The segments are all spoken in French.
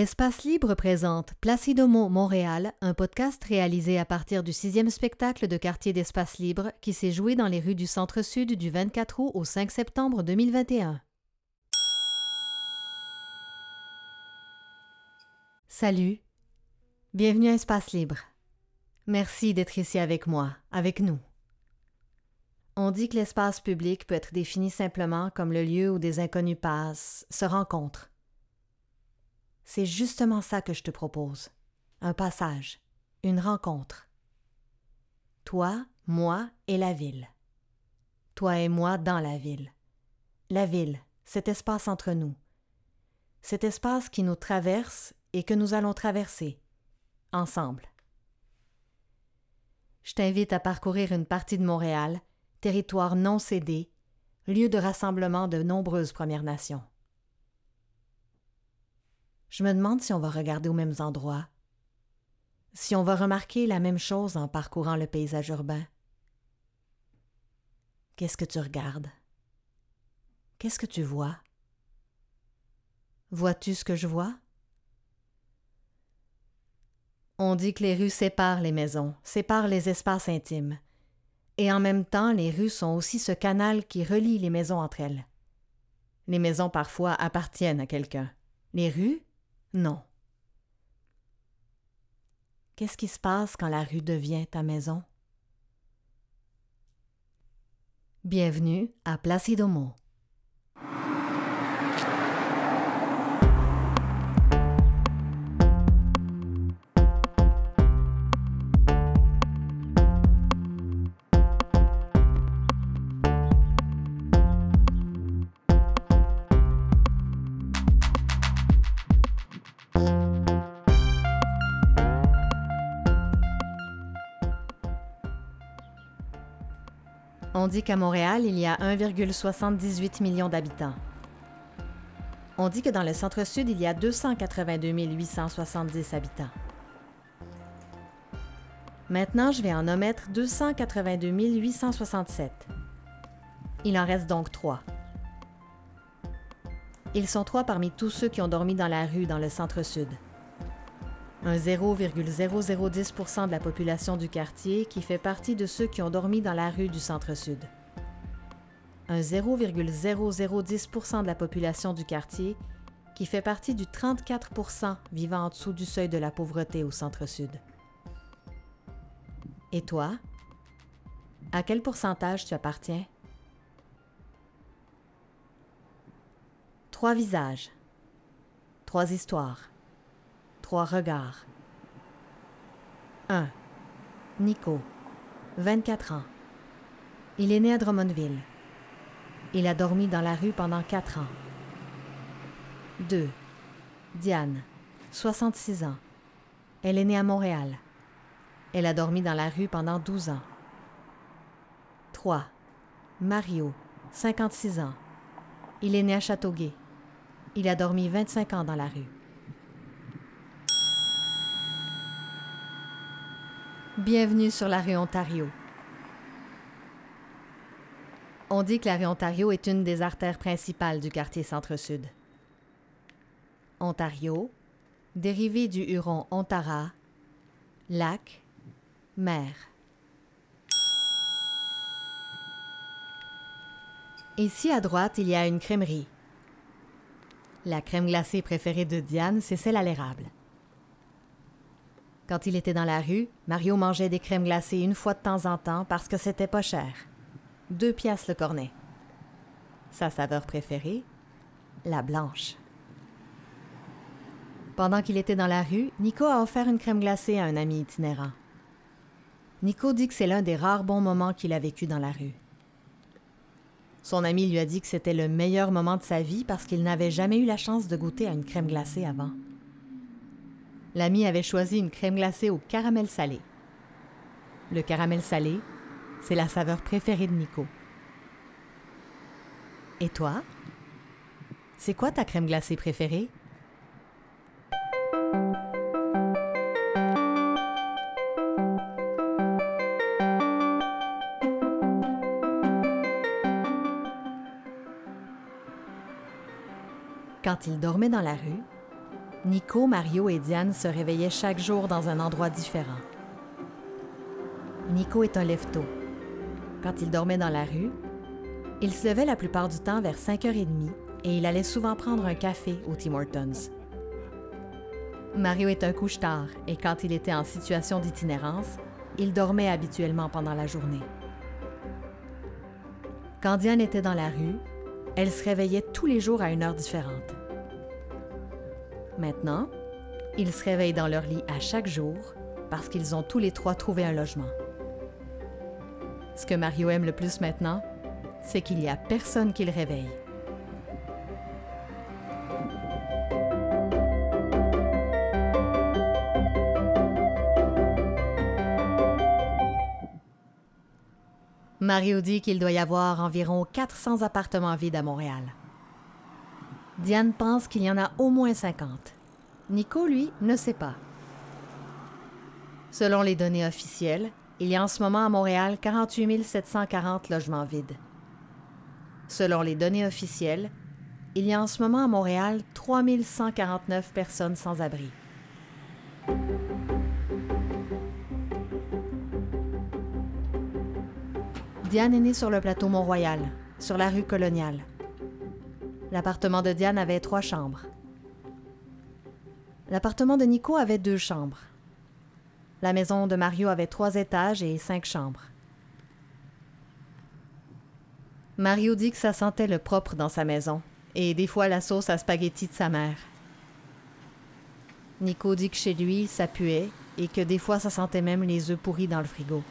Espace Libre présente Placidomo Montréal, un podcast réalisé à partir du sixième spectacle de quartier d'Espace Libre qui s'est joué dans les rues du Centre-Sud du 24 août au 5 septembre 2021. Salut, bienvenue à Espace Libre. Merci d'être ici avec moi, avec nous. On dit que l'espace public peut être défini simplement comme le lieu où des inconnus passent, se rencontrent c'est justement ça que je te propose. Un passage, une rencontre. Toi, moi et la ville. Toi et moi dans la ville. La ville, cet espace entre nous. Cet espace qui nous traverse et que nous allons traverser, ensemble. Je t'invite à parcourir une partie de Montréal, territoire non cédé, lieu de rassemblement de nombreuses Premières Nations. Je me demande si on va regarder aux mêmes endroits, si on va remarquer la même chose en parcourant le paysage urbain. Qu'est-ce que tu regardes? Qu'est-ce que tu vois? Vois-tu ce que je vois? On dit que les rues séparent les maisons, séparent les espaces intimes. Et en même temps, les rues sont aussi ce canal qui relie les maisons entre elles. Les maisons parfois appartiennent à quelqu'un. Les rues, non. Qu'est-ce qui se passe quand la rue devient ta maison? Bienvenue à Placidomo. On dit qu'à Montréal, il y a 1,78 million d'habitants. On dit que dans le centre-sud, il y a 282 870 habitants. Maintenant, je vais en omettre 282 867. Il en reste donc trois. Ils sont trois parmi tous ceux qui ont dormi dans la rue dans le centre-sud un 0,0010 de la population du quartier qui fait partie de ceux qui ont dormi dans la rue du centre-sud. Un 0,0010% de la population du quartier qui fait partie du 34% vivant en dessous du seuil de la pauvreté au centre-sud. Et toi? À quel pourcentage tu appartiens? Trois visages, trois histoires trois regards. 1. Nico, 24 ans. Il est né à Drummondville. Il a dormi dans la rue pendant 4 ans. 2. Diane, 66 ans. Elle est née à Montréal. Elle a dormi dans la rue pendant 12 ans. 3. Mario, 56 ans. Il est né à Châteauguay. Il a dormi 25 ans dans la rue. Bienvenue sur la rue Ontario. On dit que la rue Ontario est une des artères principales du quartier Centre-Sud. Ontario, dérivé du huron Ontara, lac, mer. Ici à droite, il y a une crèmerie. La crème glacée préférée de Diane, c'est celle à l'érable. Quand il était dans la rue, Mario mangeait des crèmes glacées une fois de temps en temps parce que c'était pas cher. Deux piastres le cornet. Sa saveur préférée, la blanche. Pendant qu'il était dans la rue, Nico a offert une crème glacée à un ami itinérant. Nico dit que c'est l'un des rares bons moments qu'il a vécu dans la rue. Son ami lui a dit que c'était le meilleur moment de sa vie parce qu'il n'avait jamais eu la chance de goûter à une crème glacée avant. L'ami avait choisi une crème glacée au caramel salé. Le caramel salé, c'est la saveur préférée de Nico. Et toi? C'est quoi ta crème glacée préférée? Quand il dormait dans la rue, Nico, Mario et Diane se réveillaient chaque jour dans un endroit différent. Nico est un lève-tôt. Quand il dormait dans la rue, il se levait la plupart du temps vers 5h30 et il allait souvent prendre un café au Tim Hortons. Mario est un couche-tard et quand il était en situation d'itinérance, il dormait habituellement pendant la journée. Quand Diane était dans la rue, elle se réveillait tous les jours à une heure différente. Maintenant, ils se réveillent dans leur lit à chaque jour parce qu'ils ont tous les trois trouvé un logement. Ce que Mario aime le plus maintenant, c'est qu'il n'y a personne qui le réveille. Mario dit qu'il doit y avoir environ 400 appartements vides à Montréal. Diane pense qu'il y en a au moins 50. Nico, lui, ne sait pas. Selon les données officielles, il y a en ce moment à Montréal 48 740 logements vides. Selon les données officielles, il y a en ce moment à Montréal 3149 personnes sans abri. Diane est née sur le plateau Mont-Royal, sur la rue coloniale. L'appartement de Diane avait trois chambres. L'appartement de Nico avait deux chambres. La maison de Mario avait trois étages et cinq chambres. Mario dit que ça sentait le propre dans sa maison, et des fois la sauce à spaghetti de sa mère. Nico dit que chez lui, ça puait, et que des fois ça sentait même les œufs pourris dans le frigo.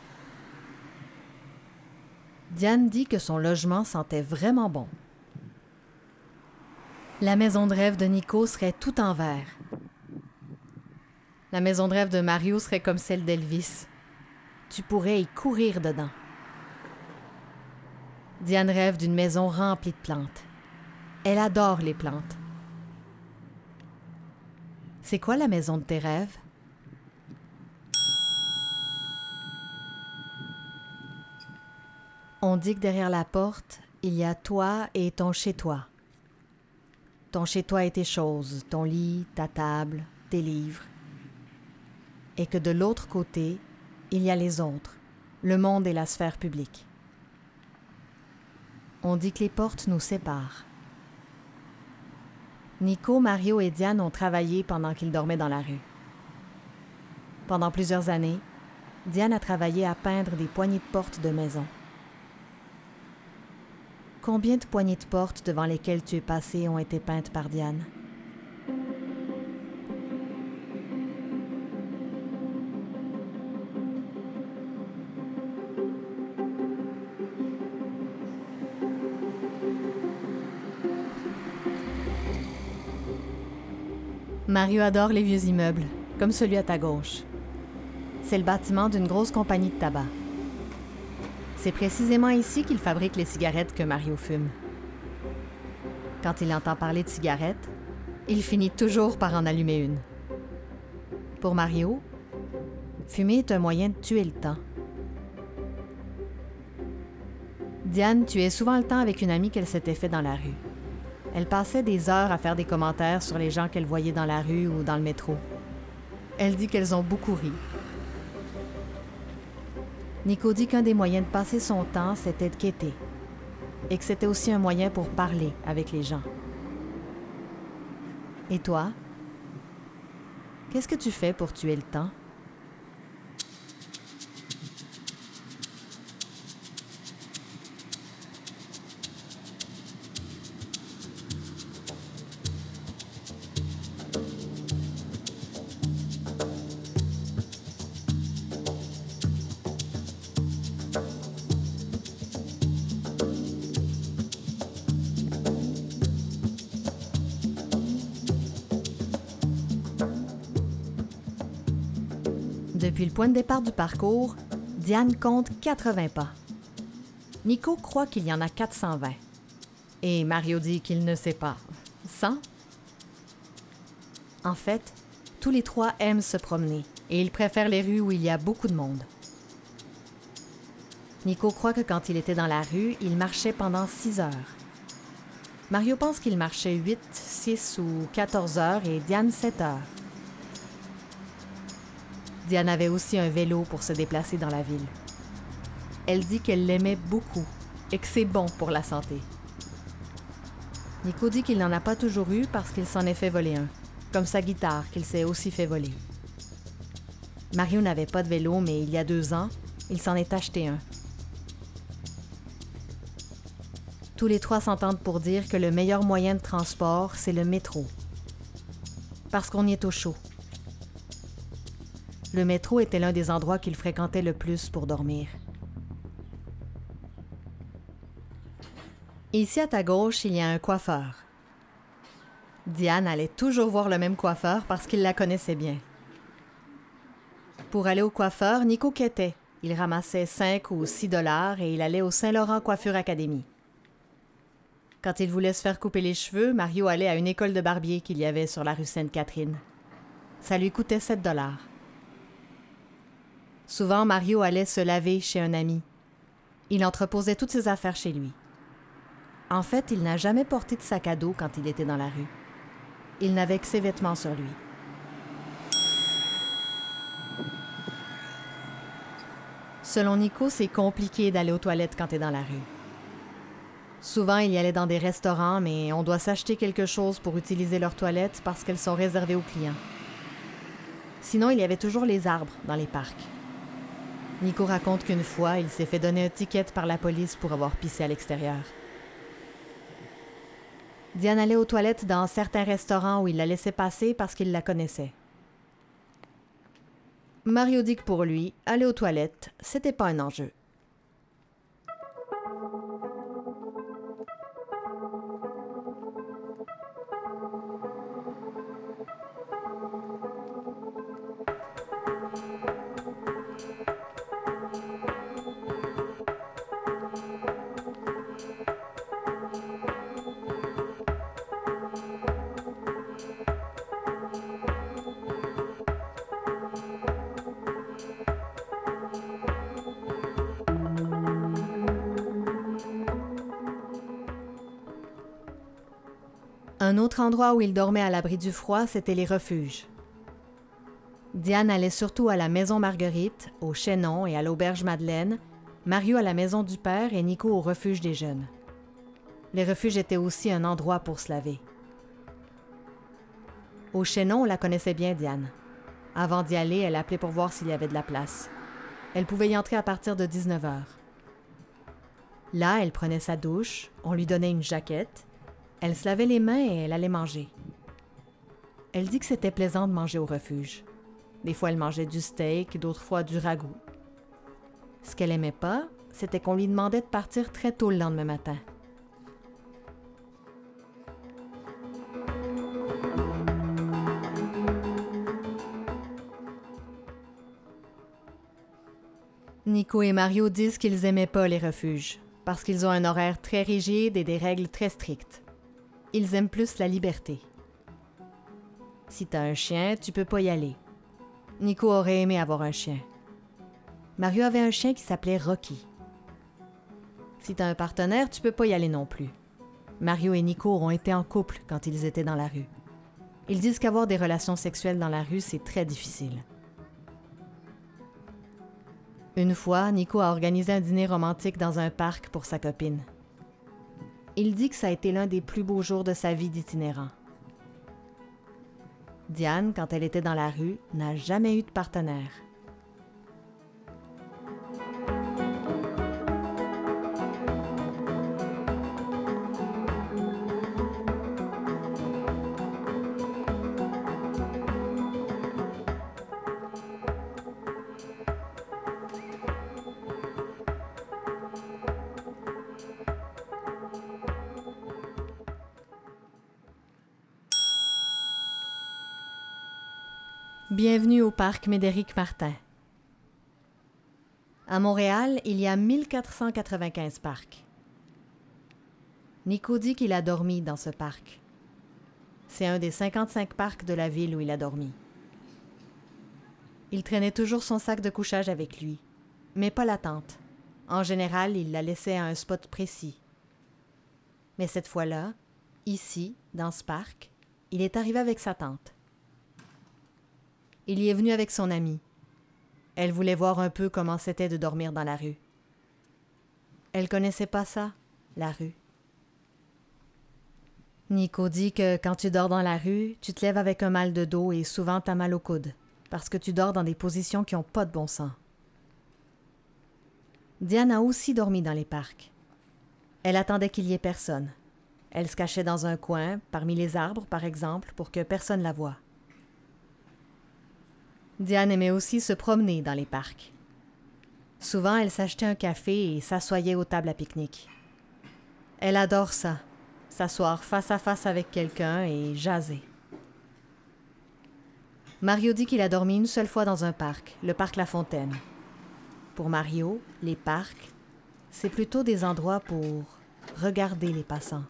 Diane dit que son logement sentait vraiment bon. La maison de rêve de Nico serait tout en verre. La maison de rêve de Mario serait comme celle d'Elvis. Tu pourrais y courir dedans. Diane rêve d'une maison remplie de plantes. Elle adore les plantes. C'est quoi la maison de tes rêves? On dit que derrière la porte, il y a toi et ton chez-toi. Ton chez-toi et tes choses, ton lit, ta table, tes livres. Et que de l'autre côté, il y a les autres, le monde et la sphère publique. On dit que les portes nous séparent. Nico, Mario et Diane ont travaillé pendant qu'ils dormaient dans la rue. Pendant plusieurs années, Diane a travaillé à peindre des poignées de porte de maison. Combien de poignées de porte devant lesquelles tu es passé ont été peintes par Diane? Mario adore les vieux immeubles, comme celui à ta gauche. C'est le bâtiment d'une grosse compagnie de tabac. C'est précisément ici qu'il fabrique les cigarettes que Mario fume. Quand il entend parler de cigarettes, il finit toujours par en allumer une. Pour Mario, fumer est un moyen de tuer le temps. Diane tuait souvent le temps avec une amie qu'elle s'était fait dans la rue. Elle passait des heures à faire des commentaires sur les gens qu'elle voyait dans la rue ou dans le métro. Elle dit qu'elles ont beaucoup ri, Nico dit qu'un des moyens de passer son temps, c'était de quêter. Et que c'était aussi un moyen pour parler avec les gens. Et toi? Qu'est-ce que tu fais pour tuer le temps? Point de départ du parcours, Diane compte 80 pas. Nico croit qu'il y en a 420. Et Mario dit qu'il ne sait pas. 100? En fait, tous les trois aiment se promener et ils préfèrent les rues où il y a beaucoup de monde. Nico croit que quand il était dans la rue, il marchait pendant six heures. Mario pense qu'il marchait 8, 6 ou 14 heures et Diane 7 heures. Diane avait aussi un vélo pour se déplacer dans la ville. Elle dit qu'elle l'aimait beaucoup et que c'est bon pour la santé. Nico dit qu'il n'en a pas toujours eu parce qu'il s'en est fait voler un, comme sa guitare qu'il s'est aussi fait voler. Mario n'avait pas de vélo, mais il y a deux ans, il s'en est acheté un. Tous les trois s'entendent pour dire que le meilleur moyen de transport, c'est le métro. Parce qu'on y est au chaud. Le métro était l'un des endroits qu'il fréquentait le plus pour dormir. Ici à ta gauche, il y a un coiffeur. Diane allait toujours voir le même coiffeur parce qu'il la connaissait bien. Pour aller au coiffeur, Nico quêtait. Il ramassait 5 ou 6 dollars et il allait au Saint-Laurent Coiffure Academy. Quand il voulait se faire couper les cheveux, Mario allait à une école de barbier qu'il y avait sur la rue Sainte-Catherine. Ça lui coûtait 7 dollars. Souvent, Mario allait se laver chez un ami. Il entreposait toutes ses affaires chez lui. En fait, il n'a jamais porté de sac à dos quand il était dans la rue. Il n'avait que ses vêtements sur lui. Selon Nico, c'est compliqué d'aller aux toilettes quand tu es dans la rue. Souvent, il y allait dans des restaurants, mais on doit s'acheter quelque chose pour utiliser leurs toilettes parce qu'elles sont réservées aux clients. Sinon, il y avait toujours les arbres dans les parcs. Nico raconte qu'une fois, il s'est fait donner un ticket par la police pour avoir pissé à l'extérieur. Diane allait aux toilettes dans certains restaurants où il la laissait passer parce qu'il la connaissait. Mario dit que pour lui, aller aux toilettes, c'était pas un enjeu. Endroit où il dormait à l'abri du froid, c'était les refuges. Diane allait surtout à la Maison Marguerite, au Chaînon et à l'Auberge Madeleine, Mario à la Maison du Père et Nico au refuge des jeunes. Les refuges étaient aussi un endroit pour se laver. Au Chaînon, on la connaissait bien, Diane. Avant d'y aller, elle appelait pour voir s'il y avait de la place. Elle pouvait y entrer à partir de 19 heures. Là, elle prenait sa douche, on lui donnait une jaquette, elle se lavait les mains et elle allait manger. Elle dit que c'était plaisant de manger au refuge. Des fois, elle mangeait du steak, d'autres fois du ragoût. Ce qu'elle aimait pas, c'était qu'on lui demandait de partir très tôt le lendemain matin. Nico et Mario disent qu'ils aimaient pas les refuges, parce qu'ils ont un horaire très rigide et des règles très strictes. Ils aiment plus la liberté. Si t'as un chien, tu peux pas y aller. Nico aurait aimé avoir un chien. Mario avait un chien qui s'appelait Rocky. Si t'as un partenaire, tu peux pas y aller non plus. Mario et Nico ont été en couple quand ils étaient dans la rue. Ils disent qu'avoir des relations sexuelles dans la rue, c'est très difficile. Une fois, Nico a organisé un dîner romantique dans un parc pour sa copine. Il dit que ça a été l'un des plus beaux jours de sa vie d'itinérant. Diane, quand elle était dans la rue, n'a jamais eu de partenaire. Bienvenue au parc Médéric Martin. À Montréal, il y a 1495 parcs. Nico dit qu'il a dormi dans ce parc. C'est un des 55 parcs de la ville où il a dormi. Il traînait toujours son sac de couchage avec lui, mais pas la tente. En général, il la laissait à un spot précis. Mais cette fois-là, ici, dans ce parc, il est arrivé avec sa tante. Il y est venu avec son amie. Elle voulait voir un peu comment c'était de dormir dans la rue. Elle connaissait pas ça, la rue. Nico dit que quand tu dors dans la rue, tu te lèves avec un mal de dos et souvent t'as mal au coude, parce que tu dors dans des positions qui n'ont pas de bon sens. Diane a aussi dormi dans les parcs. Elle attendait qu'il y ait personne. Elle se cachait dans un coin, parmi les arbres par exemple, pour que personne la voie. Diane aimait aussi se promener dans les parcs. Souvent, elle s'achetait un café et s'assoyait aux tables à pique-nique. Elle adore ça, s'asseoir face à face avec quelqu'un et jaser. Mario dit qu'il a dormi une seule fois dans un parc, le parc La Fontaine. Pour Mario, les parcs, c'est plutôt des endroits pour regarder les passants.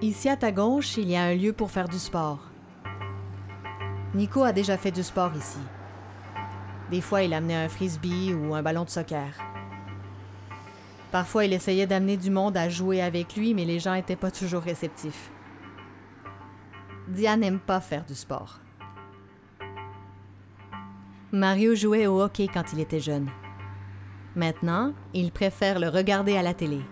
Ici à ta gauche, il y a un lieu pour faire du sport. Nico a déjà fait du sport ici. Des fois, il amenait un frisbee ou un ballon de soccer. Parfois, il essayait d'amener du monde à jouer avec lui, mais les gens n'étaient pas toujours réceptifs. Diane n'aime pas faire du sport. Mario jouait au hockey quand il était jeune. Maintenant, il préfère le regarder à la télé.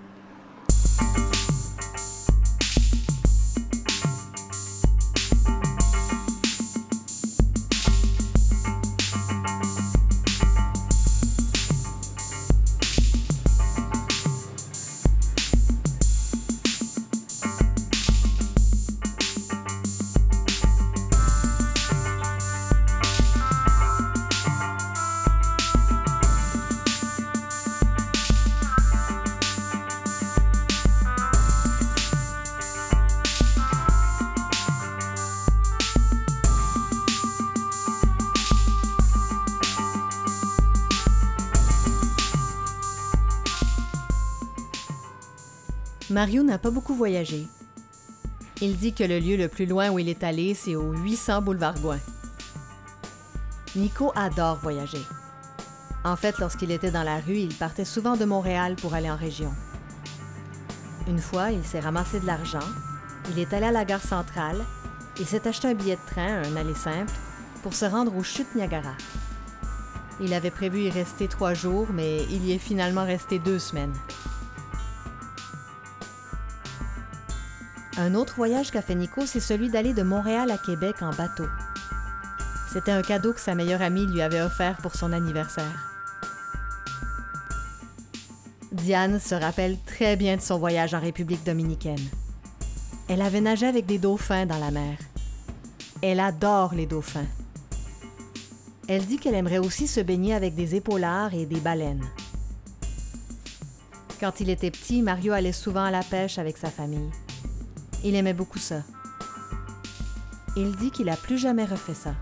Mario n'a pas beaucoup voyagé. Il dit que le lieu le plus loin où il est allé, c'est au 800 boulevard Gouin. Nico adore voyager. En fait, lorsqu'il était dans la rue, il partait souvent de Montréal pour aller en région. Une fois, il s'est ramassé de l'argent, il est allé à la gare centrale, il s'est acheté un billet de train, un aller simple, pour se rendre aux chutes Niagara. Il avait prévu y rester trois jours, mais il y est finalement resté deux semaines. Un autre voyage qu'a fait Nico, c'est celui d'aller de Montréal à Québec en bateau. C'était un cadeau que sa meilleure amie lui avait offert pour son anniversaire. Diane se rappelle très bien de son voyage en République dominicaine. Elle avait nagé avec des dauphins dans la mer. Elle adore les dauphins. Elle dit qu'elle aimerait aussi se baigner avec des épaulards et des baleines. Quand il était petit, Mario allait souvent à la pêche avec sa famille. Il aimait beaucoup ça. Il dit qu'il a plus jamais refait ça.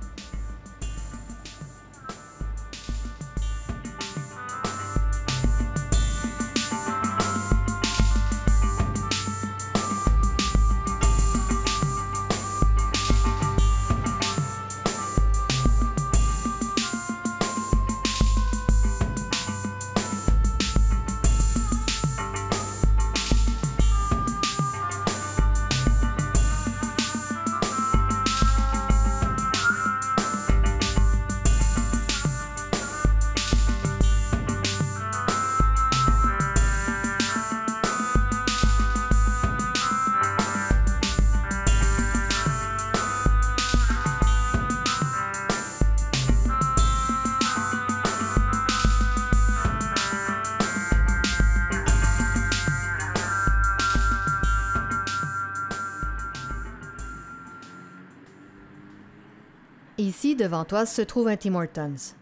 Devant toi, se trouve un Tim Hortons.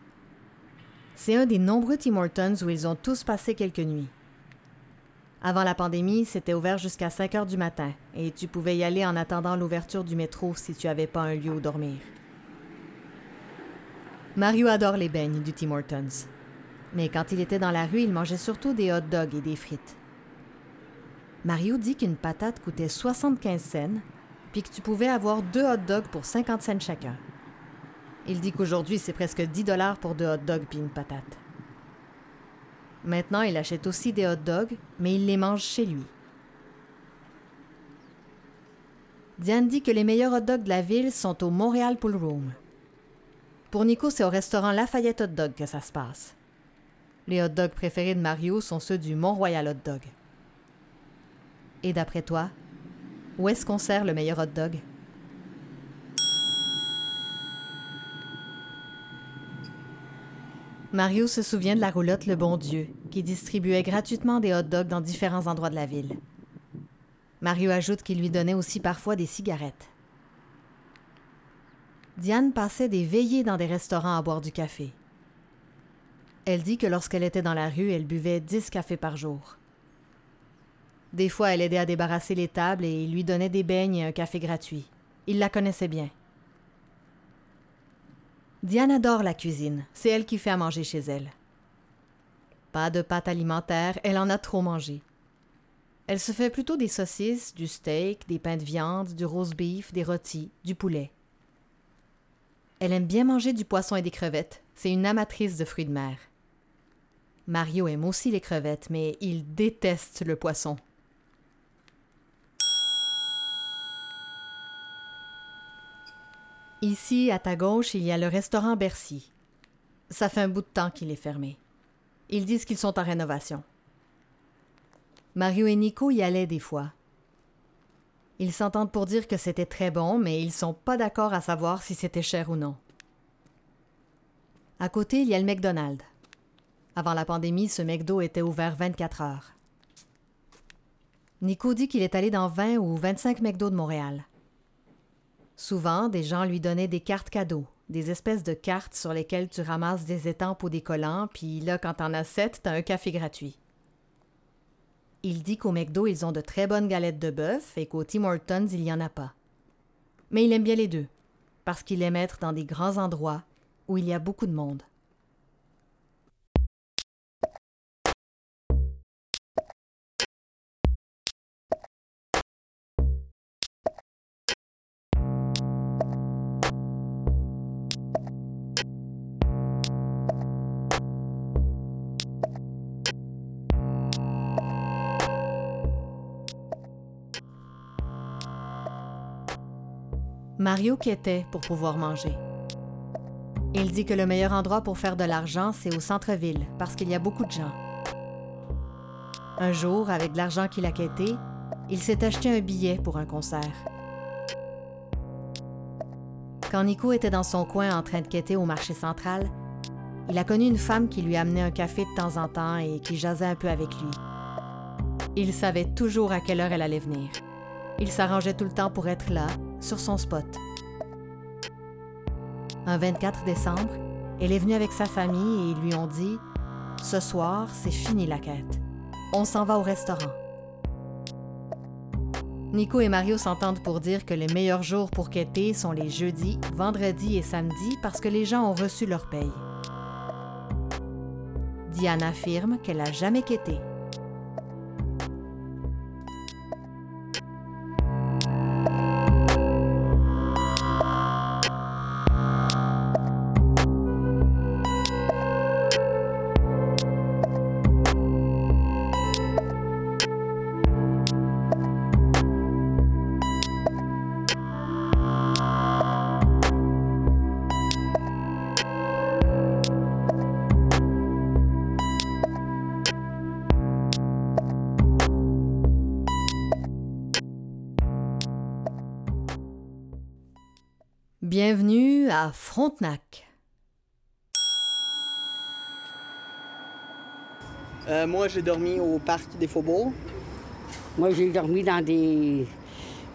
C'est un des nombreux Tim Hortons où ils ont tous passé quelques nuits. Avant la pandémie, c'était ouvert jusqu'à 5 heures du matin et tu pouvais y aller en attendant l'ouverture du métro si tu n'avais pas un lieu où dormir. Mario adore les beignes du Tim Hortons. Mais quand il était dans la rue, il mangeait surtout des hot dogs et des frites. Mario dit qu'une patate coûtait 75 cents puis que tu pouvais avoir deux hot dogs pour 50 cents chacun. Il dit qu'aujourd'hui, c'est presque 10 dollars pour deux hot dogs puis une patate. Maintenant, il achète aussi des hot dogs, mais il les mange chez lui. Diane dit que les meilleurs hot dogs de la ville sont au Montréal Pool Room. Pour Nico, c'est au restaurant Lafayette Hot Dog que ça se passe. Les hot dogs préférés de Mario sont ceux du Mont-Royal Hot Dog. Et d'après toi, où est-ce qu'on sert le meilleur hot dog? Mario se souvient de la roulotte Le Bon Dieu, qui distribuait gratuitement des hot dogs dans différents endroits de la ville. Mario ajoute qu'il lui donnait aussi parfois des cigarettes. Diane passait des veillées dans des restaurants à boire du café. Elle dit que lorsqu'elle était dans la rue, elle buvait dix cafés par jour. Des fois, elle aidait à débarrasser les tables et il lui donnait des beignes et un café gratuit. Il la connaissait bien. Diane adore la cuisine. C'est elle qui fait à manger chez elle. Pas de pâte alimentaire, elle en a trop mangé. Elle se fait plutôt des saucisses, du steak, des pains de viande, du roast beef, des rôtis, du poulet. Elle aime bien manger du poisson et des crevettes. C'est une amatrice de fruits de mer. Mario aime aussi les crevettes, mais il déteste le poisson. Ici, à ta gauche, il y a le restaurant Bercy. Ça fait un bout de temps qu'il est fermé. Ils disent qu'ils sont en rénovation. Mario et Nico y allaient des fois. Ils s'entendent pour dire que c'était très bon, mais ils sont pas d'accord à savoir si c'était cher ou non. À côté, il y a le McDonald's. Avant la pandémie, ce McDo était ouvert 24 heures. Nico dit qu'il est allé dans 20 ou 25 McDo de Montréal. Souvent, des gens lui donnaient des cartes cadeaux, des espèces de cartes sur lesquelles tu ramasses des étampes ou des collants, puis là, quand t'en as sept, t'as un café gratuit. Il dit qu'au McDo, ils ont de très bonnes galettes de bœuf et qu'au Tim Hortons, il n'y en a pas. Mais il aime bien les deux, parce qu'il aime être dans des grands endroits où il y a beaucoup de monde. Mario quêtait pour pouvoir manger. Il dit que le meilleur endroit pour faire de l'argent, c'est au centre-ville, parce qu'il y a beaucoup de gens. Un jour, avec l'argent qu'il a quêté, il s'est acheté un billet pour un concert. Quand Nico était dans son coin en train de quêter au marché central, il a connu une femme qui lui amenait un café de temps en temps et qui jasait un peu avec lui. Il savait toujours à quelle heure elle allait venir. Il s'arrangeait tout le temps pour être là, sur son spot. Un 24 décembre, elle est venue avec sa famille et ils lui ont dit Ce soir, c'est fini la quête. On s'en va au restaurant. Nico et Mario s'entendent pour dire que les meilleurs jours pour quêter sont les jeudis, vendredis et samedis parce que les gens ont reçu leur paye. Diane affirme qu'elle n'a jamais quêté. Frontenac. Euh, moi, j'ai dormi au parc des Faubourgs. Moi, j'ai dormi dans des,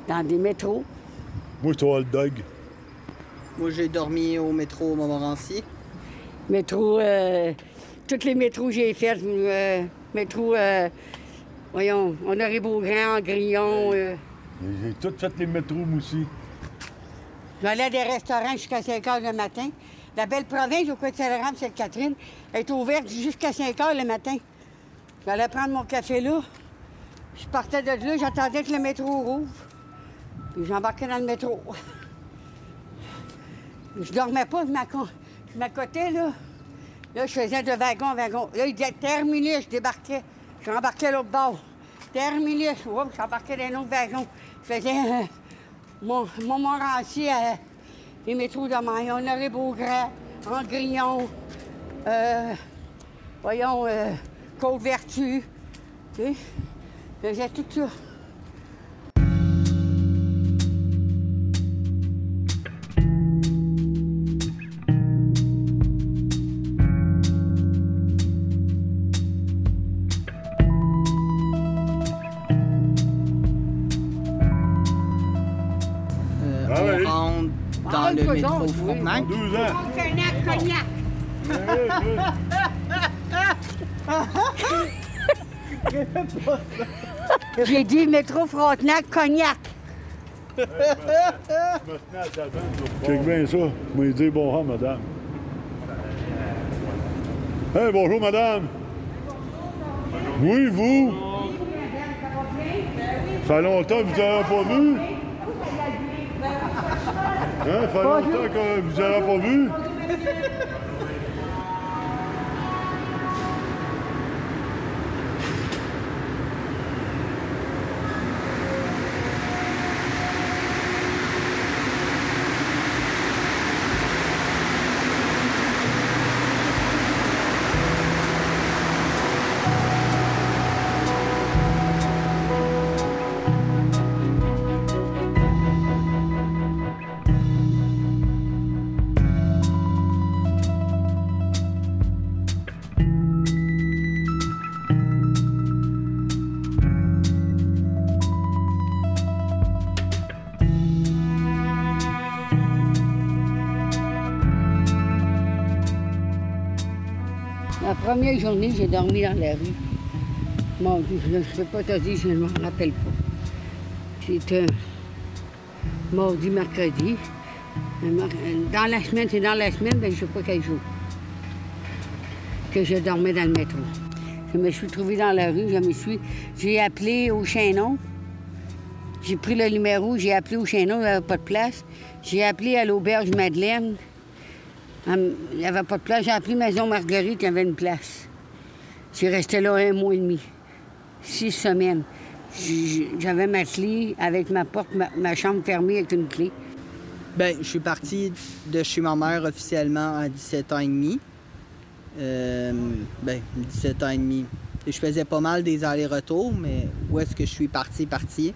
dans des métros. Moi, hot dog. Moi, j'ai dormi au métro Montmorency. Métro, euh, tous les métros que j'ai fait, euh, métro, euh, voyons, Honoré Beaugrand, Grillon. euh. J'ai tout fait les métros, moi aussi. J'allais à des restaurants jusqu'à 5 heures le matin. La belle province au côté de Saint-Laurent, Sainte-Catherine, est ouverte jusqu'à 5 heures le matin. J'allais prendre mon café là. Je partais de là, j'attendais que le métro rouvre. Puis j'embarquais dans le métro. Je dormais pas, je m'acco- je m'accotais, là. Là, je faisais de wagon en wagon. Là, il disait terminé, je débarquais. J'embarquais à l'autre bord. Terminé, Oups, j'embarquais dans un autre wagon. Je faisais mon, mon Montmorency à les métros de Maille, Honoré Beaugrand, en Grignon, euh, voyons, euh, Côte-Vertu. Faisais tout ça. Oui. Deux ans. Cognac. J'ai dit métro Frontenac, cognac. Check bien ça. Moi, il dit bonjour, madame. Hey, bonjour, madame. Oui, vous? Ça fait longtemps que vous n'avez pas vu? Hein? Longtemps que vous n'avez pas vu? Première journée, j'ai dormi dans la rue. Je ne peux pas te dire, je ne m'en rappelle pas. C'était mardi, mercredi. Dans la semaine, c'est dans la semaine, mais je ne sais pas quel jour. Que je dormais dans le métro. Je me suis trouvée dans la rue, je me suis. J'ai appelé au chaînon. J'ai pris le numéro, j'ai appelé au chaînon, il n'y avait pas de place. J'ai appelé à l'auberge Madeleine. Hum, Il n'y avait pas de place. J'ai appelé Maison Marguerite, il y avait une place. J'ai resté là un mois et demi. Six semaines. J'avais ma clé avec ma porte, ma, chambre fermée avec une clé. Ben, je suis parti de chez ma mère officiellement à 17 ans et demi. Euh, ben, 17 ans et demi. Je faisais pas mal des allers-retours, mais où est-ce que je suis parti, parti?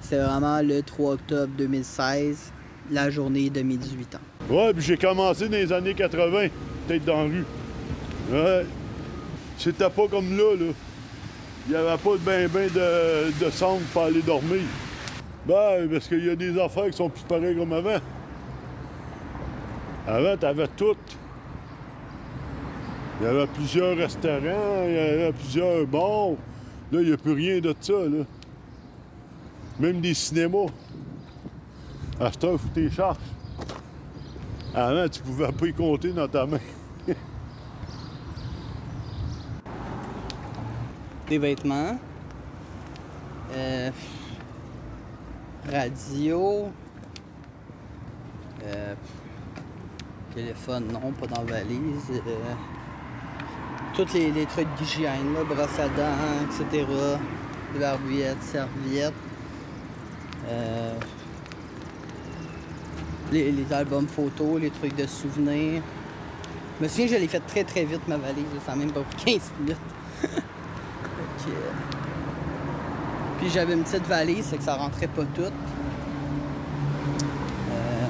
C'est vraiment le 3 octobre 2016, la journée de mes 18 ans. Ouais, puis j'ai commencé dans les années 80, peut-être dans la rue. Ouais. C'était pas comme là, là. Il n'y avait pas de ben ben de, de pour aller dormir. Ben, parce qu'il y a des affaires qui sont plus pareilles comme avant. Avant, t'avais tout. Il y avait plusieurs restaurants, il y avait plusieurs bars. Là, il n'y a plus rien de ça, là. Même des cinémas. À tu charges. Avant, tu pouvais pas y compter dans ta main. Des vêtements. euh, radio. euh, téléphone, non, pas dans la valise. euh, tous les, trucs d'hygiène, brosse à dents, etc. Barbouillettes, serviettes. euh, les, albums photos, les trucs de souvenirs. Je me souviens, je l'ai fait très très vite ma valise, ça a même pas pris 15 minutes. Que, Puis j'avais une petite valise, c'est que ça rentrait pas tout. Euh,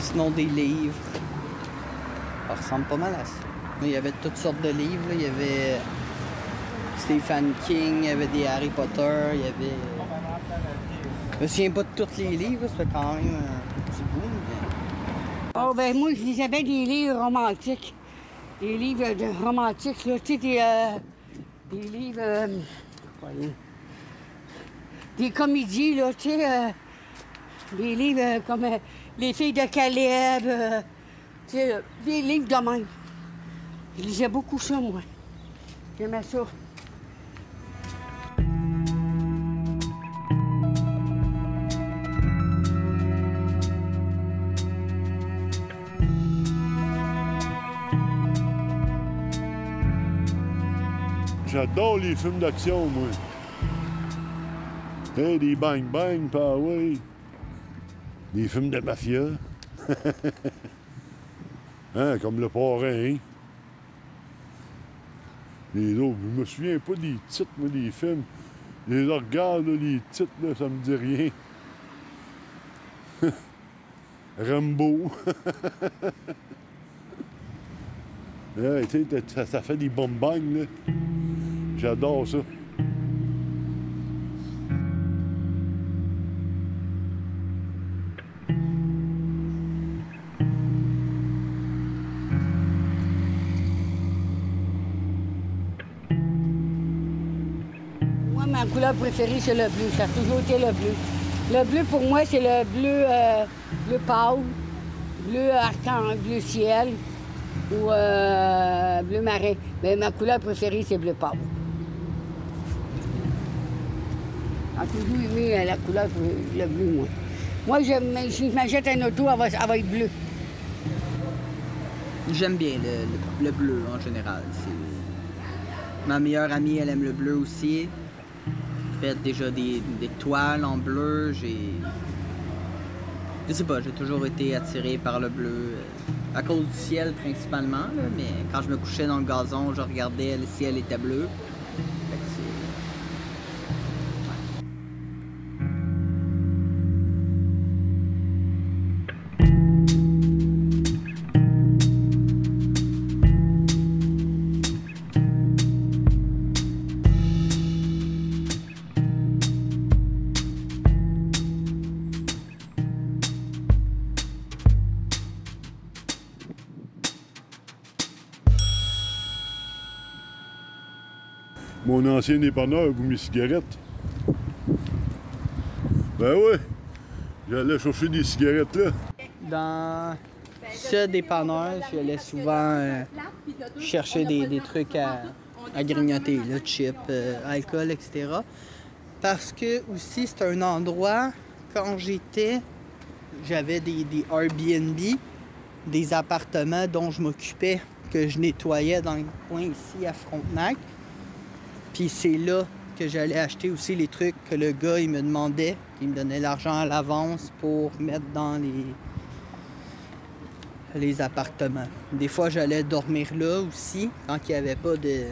Sinon des livres. Ça ressemble pas mal à ça. Il y avait toutes sortes de livres. Il y avait Stephen King, il y avait des Harry Potter, il y avait. Je me souviens pas de tous les livres, fait quand même un petit bout. mais- Oh, ben moi, je lisais bien des livres romantiques. Des livres de romantiques. Tu sais, des, euh, livres. euh, des comédies, là, tu sais. euh, des livres euh, comme euh, Les filles de Caleb. euh, tu sais, euh, des livres de même. Je lisais beaucoup ça, moi. J'aimais ça. J'adore les films d'action, moi. Hey, des bang-bang, pas ouais. Des films de mafia. hein, comme le parrain. hein? Les autres, je me souviens pas des titres, moi, des films. Les regarde, les titres, ça me dit rien. Rambo. Sais, ça, fait des bombes bang là. J'adore ça. Moi, ma couleur préférée, c'est le bleu. Ça a toujours été le bleu. Le bleu, pour moi, c'est le bleu, euh, bleu pâle, bleu arcan, bleu ciel ou euh, bleu marin. Mais ma couleur préférée, c'est bleu pâle. J'ai toujours aimé euh, la couleur, le bleu, moi. Moi, je, si je m'achète un auto, elle va, elle être bleue. J'aime bien le, le- le bleu en général. Ma meilleure amie, elle aime le bleu aussi. J'ai fait déjà des, des toiles en bleu. J'ai. Je sais pas, j'ai toujours été attiré par le bleu. À cause du ciel principalement, mais quand je me couchais dans le gazon, je regardais, le ciel était bleu. Ancien dépanneur pour mes cigarettes. Ben ouais. J'allais chercher des cigarettes là. Dans ce dépanneur, j'allais souvent euh, chercher des, trucs à, à grignoter, là, chips, euh, alcool, etc. Parce que aussi, c'est un endroit, quand j'étais, j'avais des, des Airbnb, des appartements dont je m'occupais, que je nettoyais dans le coin ici à Frontenac. Puis c'est là que j'allais acheter aussi les trucs que le gars il me demandait. Il me donnait l'argent à l'avance pour mettre dans les, les appartements. Des fois, j'allais dormir là aussi, quand il n'y avait pas de,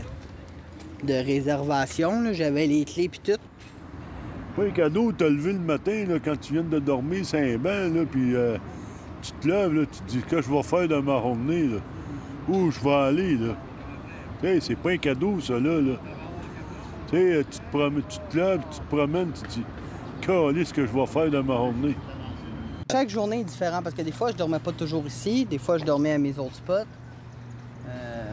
de réservation. J'avais les clés puis tout. Pas un cadeau, t'as levé le matin quand tu viens de dormir, c'est un bain, puis euh, tu te lèves, tu te dis que je vais faire de ma journée. Où je vais aller, sais, c'est pas un cadeau, ça, là. Tu sais, tu te, promènes, tu te lèves, tu te promènes, tu te dis, calé ce que je vais faire de ma journée. Chaque journée est différente parce que des fois, je dormais pas toujours ici. Des fois, je dormais à mes autres spots. Euh,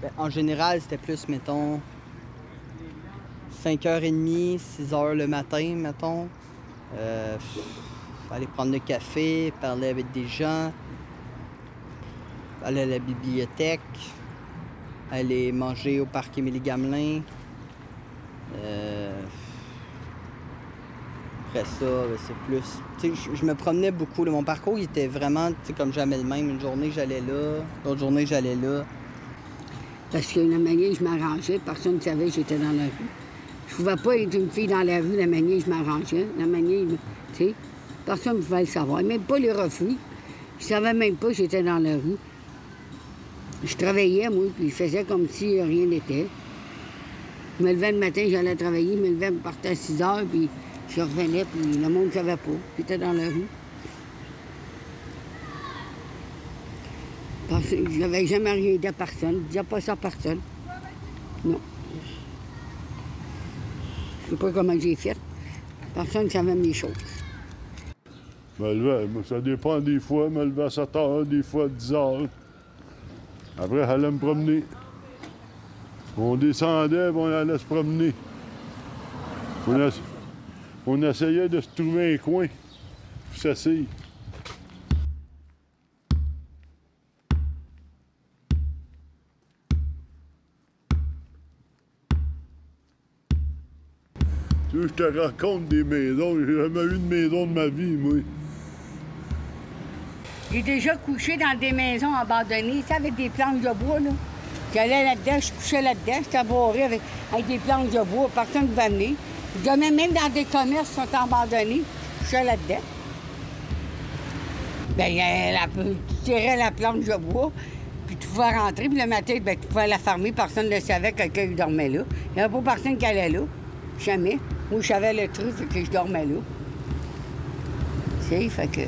ben, en général, c'était plus, mettons, 5h30, 6h le matin, mettons. Euh, aller prendre le café, parler avec des gens, aller à la bibliothèque, aller manger au parc Émilie Gamelin. Euh, après ça, ben, c'est plus. Je- me promenais beaucoup. Mon parcours il était vraiment comme jamais le même. Une journée, j'allais là. L'autre journée, j'allais là. Parce que la manière je m'arrangeais, personne ne savait que j'étais dans la rue. Je pouvais pas être une fille dans la rue, la manière je m'arrangeais, la manière, tu sais, personne ne pouvait le savoir. Même pas les refus. Je savais même pas que j'étais dans la rue. Je travaillais, moi, puis je faisais comme si rien n'était. Je me levais le matin, j'allais travailler, je me levais, je partais à 6 heures, puis je revenais, puis le monde ne savait pas. J'étais dans la rue. Parce que je n'avais jamais rien dit à personne. Je disais pas ça à personne. Non. Je sais pas comment j'ai fait. Personne ne savait mes choses. Me moi, ça dépend des fois, me levais à 7 heures, des fois à 10 heures. Après, j'allais me promener. On descendait, on allait se promener. On, ess- on essayait de se trouver un coin, puis s'asseoir. Tu veux je te raconte des maisons? J'ai jamais eu de maison de ma vie, moi. J'ai déjà couché dans des maisons abandonnées, ça, avec des planches de bois, là. J'allais là-dedans, je couchais là-dedans, j'étais aborré avec, avec des planches de bois, pouvait venir. Je dormais même dans des commerces qui sont abandonnés, je couchais là-dedans. Bien, la- tu tirais la planche de bois, puis tu pouvais rentrer, puis le matin, ben, tu pouvais la fermer, personne ne savait que quelqu'un dormait là. Il n'y avait pas personne qui allait là, jamais. Moi, je savais le truc, que je dormais là. Tu sais, fait que...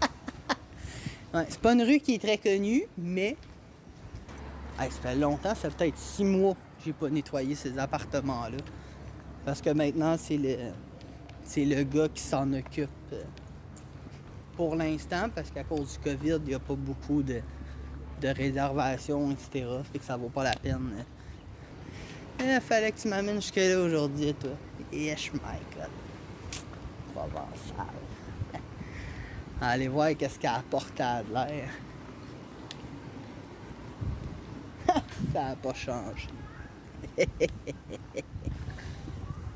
c'est pas une rue qui est très connue, mais. Ça fait longtemps, ça fait peut-être six mois que j'ai pas nettoyé ces appartements-là. Parce que maintenant, c'est le. Gars qui s'en occupe euh, pour l'instant, parce qu'à cause du COVID, il n'y a pas beaucoup de, réservations, etc. Fait que ça vaut pas la peine. Il fallait que tu m'amènes jusque-là aujourd'hui, toi. Yesh, my God. Provençal. Allez voir qu'est-ce qu'elle apporte à l'air. Ça n'a pas changé.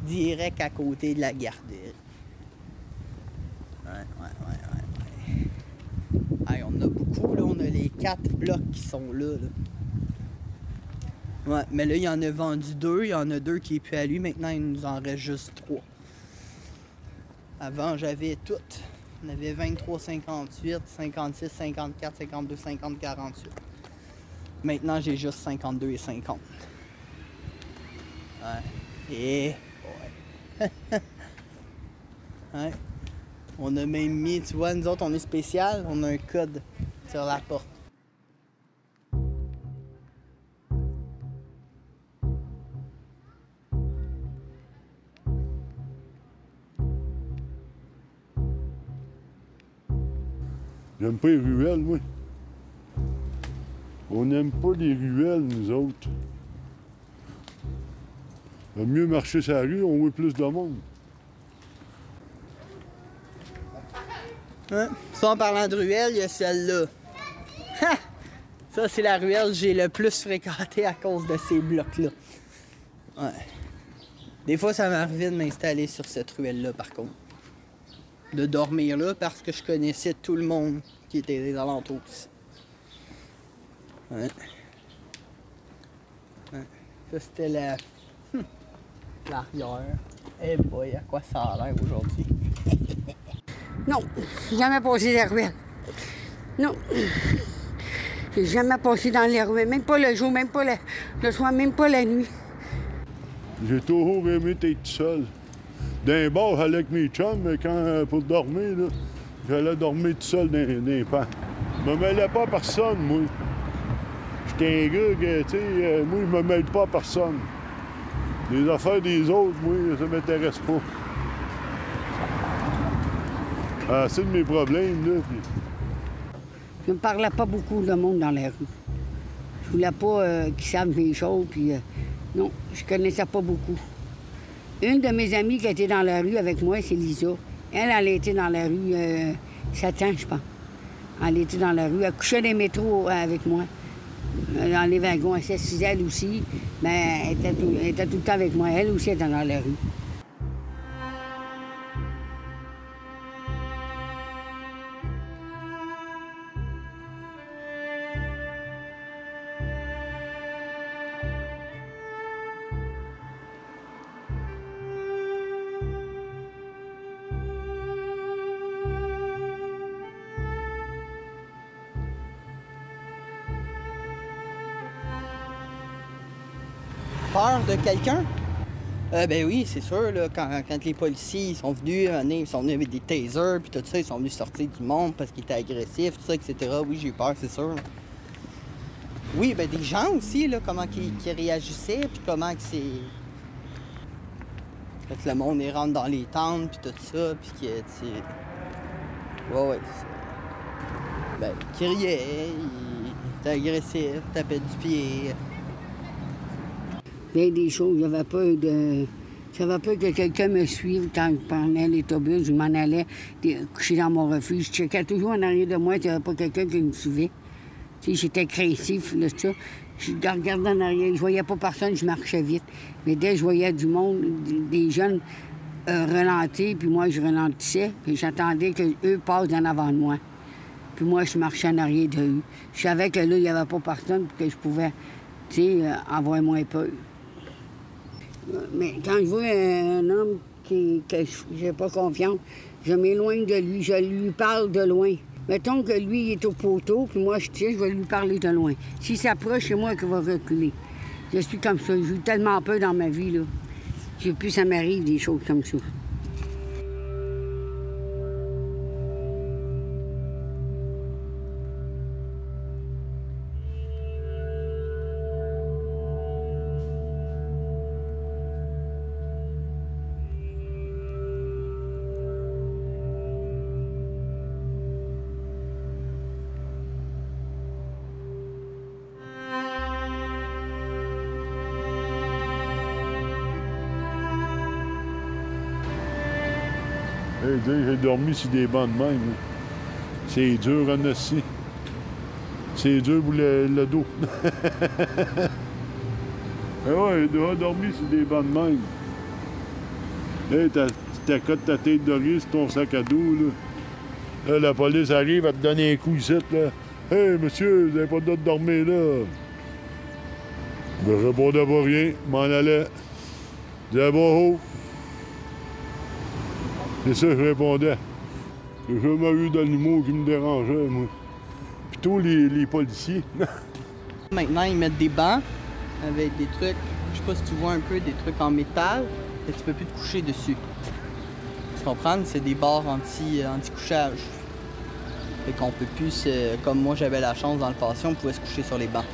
Direct à côté de la garderie. Ouais, ouais, ouais, ouais, ouais. Hey, on a beaucoup, là. On a les quatre blocs qui sont là, là. Ouais, mais là, il y en a vendu deux. Il y en a deux qui est plus à lui. Maintenant, il nous en reste juste trois. Avant, j'avais toutes. On avait 23, 58, 56, 54, 52, 50, 48. Maintenant, j'ai juste 52 et 50. Ouais. Et. Ouais. ouais. On a même mis, tu vois, nous autres, on est spécial, on a un code sur la porte. J'aime pas les ruelles, moi. On n'aime pas les ruelles, nous autres. Vaut mieux marcher sur la rue, on voit plus de monde. Hein? Ça, en parlant de ruelle, il y a celle-là. Ça, c'est la ruelle que j'ai le plus fréquentée à cause de ces blocs-là. Ouais. Des fois, ça m'arrivait de m'installer sur cette ruelle-là, par contre. De dormir là parce que je connaissais tout le monde qui était des alentours. ici. Ça, c'était la... Hum. l'arrière. Eh boy, à quoi ça a l'air aujourd'hui? Non, jamais passé les ruelles. Non. J'ai jamais passé dans les ruelles, même pas le jour, même pas le, le soir, même pas la nuit. J'ai toujours aimé être tout seul. D'un bord, j'allais avec mes chums, mais quand, euh, pour dormir, là, j'allais dormir tout seul dans, les pans. Je me mêlais pas à personne, moi. J'étais un gars que, tu sais, euh, moi, je me mêle pas à personne. Les affaires des autres, moi, ça m'intéresse pas. C'est de mes problèmes, là. Je ne parlais pas beaucoup de monde dans la rue. Je voulais pas euh, qu'ils savent mes choses, puis euh, non, je connaissais pas beaucoup. Une de mes amies qui était dans la rue avec moi, c'est Lisa. Elle, elle était dans la rue euh, 7 ans, je pense. Elle était dans la rue. Elle couchait les métros euh, avec moi. Euh, Dans les wagons, elle s'assisait elle aussi. Mais elle était, tout, elle était tout le temps avec moi. Elle aussi était dans la rue. De quelqu'un? Euh, ben oui, c'est sûr, là, quand, quand les policiers sont venus, ils sont venus avec des tasers, puis tout ça, ils sont venus sortir du monde parce qu'ils étaient agressifs, etc. Oui, j'ai eu peur, c'est sûr. Oui, ben des gens aussi, là, comment qu'ils qu'ils réagissaient, puis comment que c'est... Quand le monde rentre dans les tentes, puis tout ça, puis que, tu. Ouais, ouais, Ben, ils criaient, ils étaient agressifs, tapaient du pied... des choses. Il J'avais peur que quelqu'un me suive quand je prenais l'autobus, je m'en allais coucher dans mon refuge. Je checkais toujours en arrière de moi qu'il n'y avait pas quelqu'un qui me suivait. J'étais craintif, là, ça. Je regardais en arrière, je voyais pas personne, je marchais vite. Mais dès que je voyais du monde, des jeunes euh, ralentir, puis moi, je ralentissais, puis j'attendais qu'eux passent en avant de moi. Puis moi, je marchais en arrière de eux. Je savais que là, il n'y avait pas personne, puis que je pouvais, tu euh, avoir moins peur. Mais quand je vois un homme qui, que je n'ai pas confiance, je m'éloigne de lui, je lui parle de loin. Mettons que lui est au poteau, puis moi je tire, je vais lui parler de loin. S'il s'approche, c'est moi qui vais reculer. Je suis comme ça. J'ai eu tellement peur dans ma vie, là. J'ai plus ça m'arrive des choses comme ça. Dormi sur des bancs de même. là. C'est dur en assis. C'est dur pour le, le dos. ah ouais, il doit dormir sur des bancs de même. Hey, t'as- tu t'accotes ta tête d'oreiller sur ton sac à dos, là. Là, la police arrive à te donner un coup ici, là. Hey, monsieur, vous avez pas le droit de dormir là. Je répondais pas rien, m'en allais. Je disais bon haut. C'est ça je répondais. J'ai jamais eu d'animaux qui me dérangeaient, moi. Plutôt les, policiers. Maintenant, ils mettent des bancs avec des trucs, je sais pas si tu vois un peu, des trucs en métal, et tu peux plus te coucher dessus. Tu comprends? C'est des barres anti, anti-couchage. Fait qu'on peut plus, comme moi j'avais la chance dans le passé, on pouvait se coucher sur les bancs.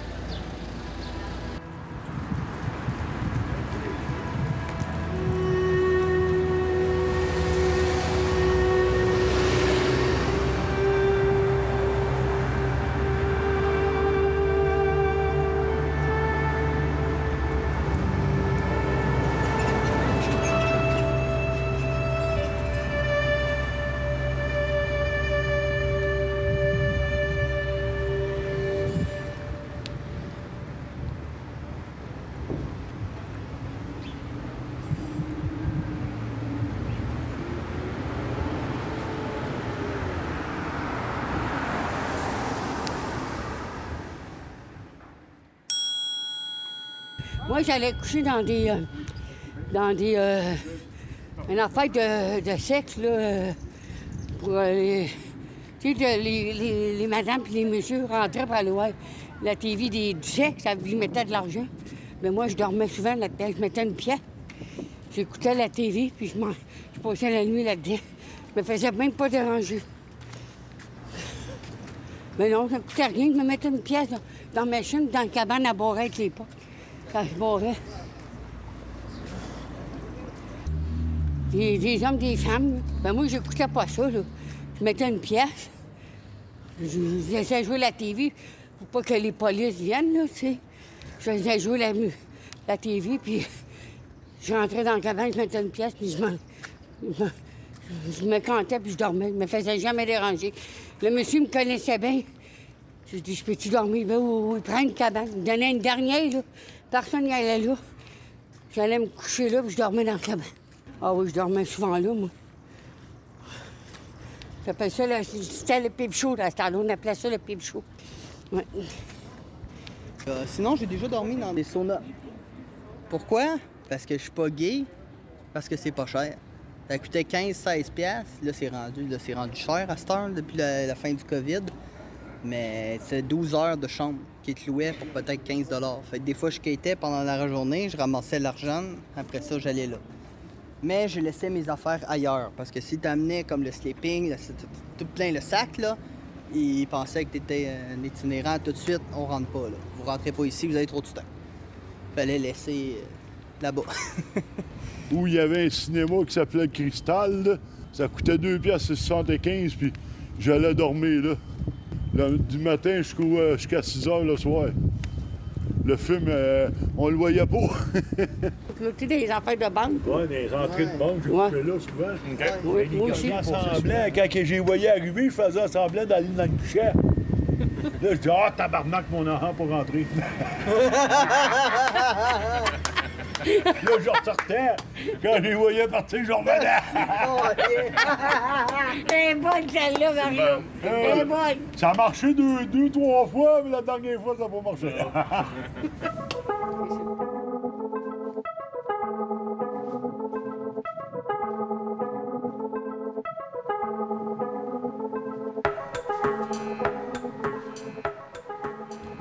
Moi, j'allais coucher dans des. euh, dans des. euh, une affaire de, de sexe, là. euh, pour aller. Tu sais, les, les, les madames et les messieurs rentraient aller voir la TV des, du sexe, ça lui mettait de l'argent. Mais moi, je dormais souvent là-dedans. Je mettais une pièce. J'écoutais la TV, puis je, je passais la nuit là-dedans. Je me faisais même pas déranger. Mais non, ça ne coûtait rien de me mettre une pièce dans, dans ma chaîne, dans la cabane à boire avec les potes. Quand je boirais. Des, des hommes, des femmes. Ben moi, j'écoutais pas ça. Là. Je mettais une pièce. Je, je laissais jouer la TV pour pas que les polices viennent, là, tu sais. Je faisais jouer la, la TV, puis je rentrais dans le cabane, je mettais une pièce, puis je je je me cantais, puis je dormais. Je me faisais jamais déranger. Le monsieur me connaissait bien. J'ai dit, je peux-tu dormir? Ben oui, oui, une cabane. Il me donnait une dernière, là. Personne n'y allait là. J'allais me coucher là, puis je dormais dans la cabane. Ah oui, je dormais souvent là, moi. J'appelle ça, le- c'était le pipe chaud, là. On appelait ça le pipe chaud. Euh, sinon, j'ai déjà dormi dans des saunas. Pourquoi? Parce que je suis pas gay, parce que c'est pas cher. Ça coûtait 15-16 piastres. Là, c'est rendu, là, rendu cher à cette heure, depuis la fin du COVID. Mais c'est 12 heures de chambre qui te louait pour peut-être 15 Fait que des fois, je quittais pendant la journée, je ramassais l'argent. Après ça, j'allais là. Mais je laissais mes affaires ailleurs. Parce que si t'amenais comme le sleeping, le- tout, plein le sac, là, ils pensaient que t'étais un itinérant tout de suite. On rentre pas, là. Vous rentrez pas ici, vous avez trop de stock. Fallait laisser euh, là-bas. Où il y avait un cinéma qui s'appelait Cristal. Ça coûtait 2 piastres 75, puis j'allais dormir là. Du matin euh, jusqu'à 6 heures le soir. le film, euh, on le voyait pas. Tu sais, des affaires de banque. Ouais, des entrées de banque, j'ai Ouais. là souvent. Oui, moi aussi. Semblant, quand que j'ai voyé arriver, je faisais semblant d'aller dans le guichet. Là, je dis, ah, tabarnak, mon enfant pour rentrer. là, je ressortais. Quand je les voyais partir, je revenais. Elle est bonne celle-là, Mario. Elle est bonne. Ça a marché deux, deux, trois fois, mais la dernière fois, ça n'a pas marché.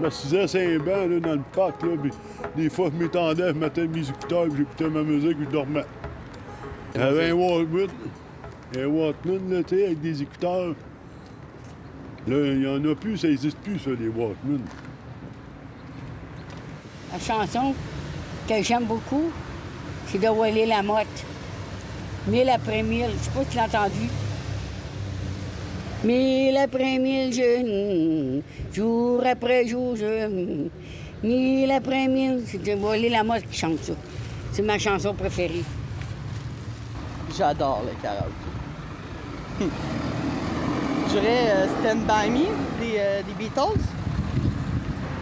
m'assisais sur un banc là, dans le parc, là, puis des fois, je m'étendais, je mettais mes écouteurs, puis j'écoutais ma musique, puis je dormais. J'avais un Walkman, un Walkman, là, tu sais, avec des écouteurs. Là, il n'y en a plus, ça n'existe plus, ça, les Walkman. La chanson que j'aime beaucoup, c'est de Wally Lamotte. Mille après mille. Je sais pas si tu l'as entendu. Mille après mille, je... jour après jour, je... Mille après mille. C'est de Wally Lamotte qui chante ça. C'est ma chanson préférée. J'adore le karaoké. Je dirais euh, Stand By Me des, euh, des Beatles.